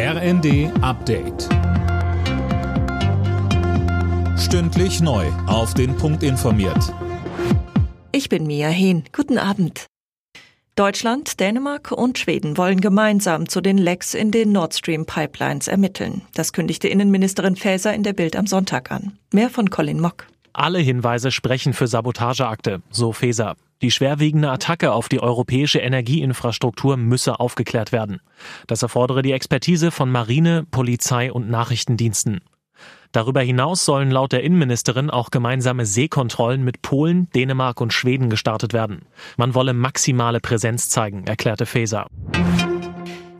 RND Update. Stündlich neu. Auf den Punkt informiert. Ich bin Mia Hehn. Guten Abend. Deutschland, Dänemark und Schweden wollen gemeinsam zu den Lecks in den Nord Stream Pipelines ermitteln. Das kündigte Innenministerin Faeser in der Bild am Sonntag an. Mehr von Colin Mock. Alle Hinweise sprechen für Sabotageakte, so Faeser. Die schwerwiegende Attacke auf die europäische Energieinfrastruktur müsse aufgeklärt werden. Das erfordere die Expertise von Marine, Polizei und Nachrichtendiensten. Darüber hinaus sollen laut der Innenministerin auch gemeinsame Seekontrollen mit Polen, Dänemark und Schweden gestartet werden. Man wolle maximale Präsenz zeigen, erklärte Faeser.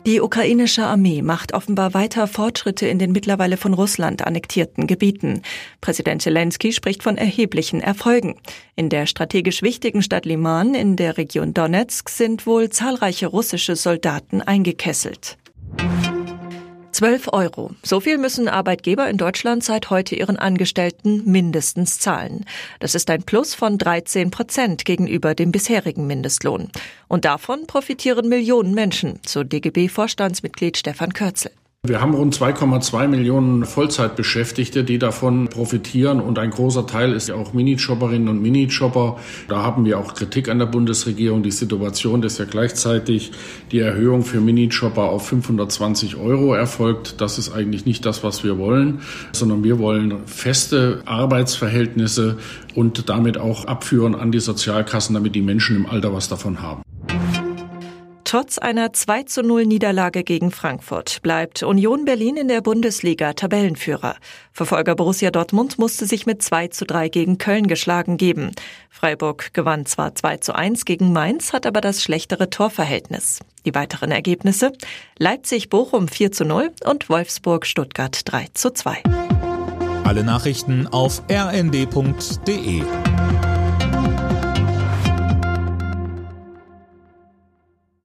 Die ukrainische Armee macht offenbar weiter Fortschritte in den mittlerweile von Russland annektierten Gebieten. Präsident Zelensky spricht von erheblichen Erfolgen. In der strategisch wichtigen Stadt Liman in der Region Donetsk sind wohl zahlreiche russische Soldaten eingekesselt. 12 Euro. So viel müssen Arbeitgeber in Deutschland seit heute ihren Angestellten mindestens zahlen. Das ist ein Plus von 13 Prozent gegenüber dem bisherigen Mindestlohn. Und davon profitieren Millionen Menschen, so DGB-Vorstandsmitglied Stefan Kürzel. Wir haben rund 2,2 Millionen Vollzeitbeschäftigte, die davon profitieren und ein großer Teil ist ja auch Minijobberinnen und Minijobber. Da haben wir auch Kritik an der Bundesregierung. Die Situation ist ja gleichzeitig die Erhöhung für Minijobber auf 520 Euro erfolgt. Das ist eigentlich nicht das, was wir wollen, sondern wir wollen feste Arbeitsverhältnisse und damit auch abführen an die Sozialkassen, damit die Menschen im Alter was davon haben. Trotz einer 2 zu 0 Niederlage gegen Frankfurt bleibt Union Berlin in der Bundesliga Tabellenführer. Verfolger Borussia Dortmund musste sich mit 2 zu 3 gegen Köln geschlagen geben. Freiburg gewann zwar 2 zu 1 gegen Mainz, hat aber das schlechtere Torverhältnis. Die weiteren Ergebnisse Leipzig Bochum 4 zu 0 und Wolfsburg Stuttgart 3 zu 2. Alle Nachrichten auf rnd.de